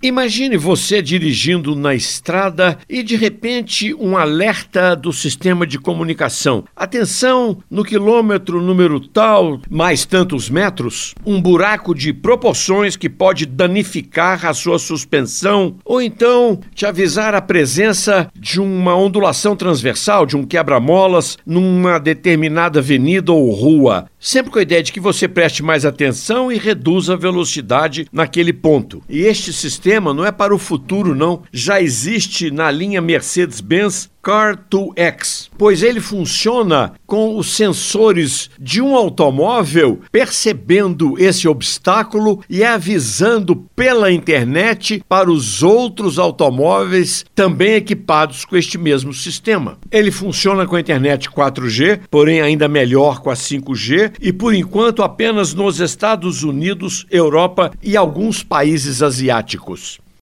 Imagine você dirigindo na estrada e de repente um alerta do sistema de comunicação. Atenção, no quilômetro número tal, mais tantos metros, um buraco de proporções que pode danificar a sua suspensão ou então te avisar a presença de uma ondulação transversal, de um quebra-molas numa determinada avenida ou rua. Sempre com a ideia de que você preste mais atenção e reduza a velocidade naquele ponto. E este sistema não é para o futuro, não. Já existe na linha Mercedes-Benz Car2X, pois ele funciona com os sensores de um automóvel percebendo esse obstáculo e avisando pela internet para os outros automóveis também equipados com este mesmo sistema. Ele funciona com a internet 4G, porém ainda melhor com a 5G e por enquanto apenas nos Estados Unidos, Europa e alguns países asiáticos.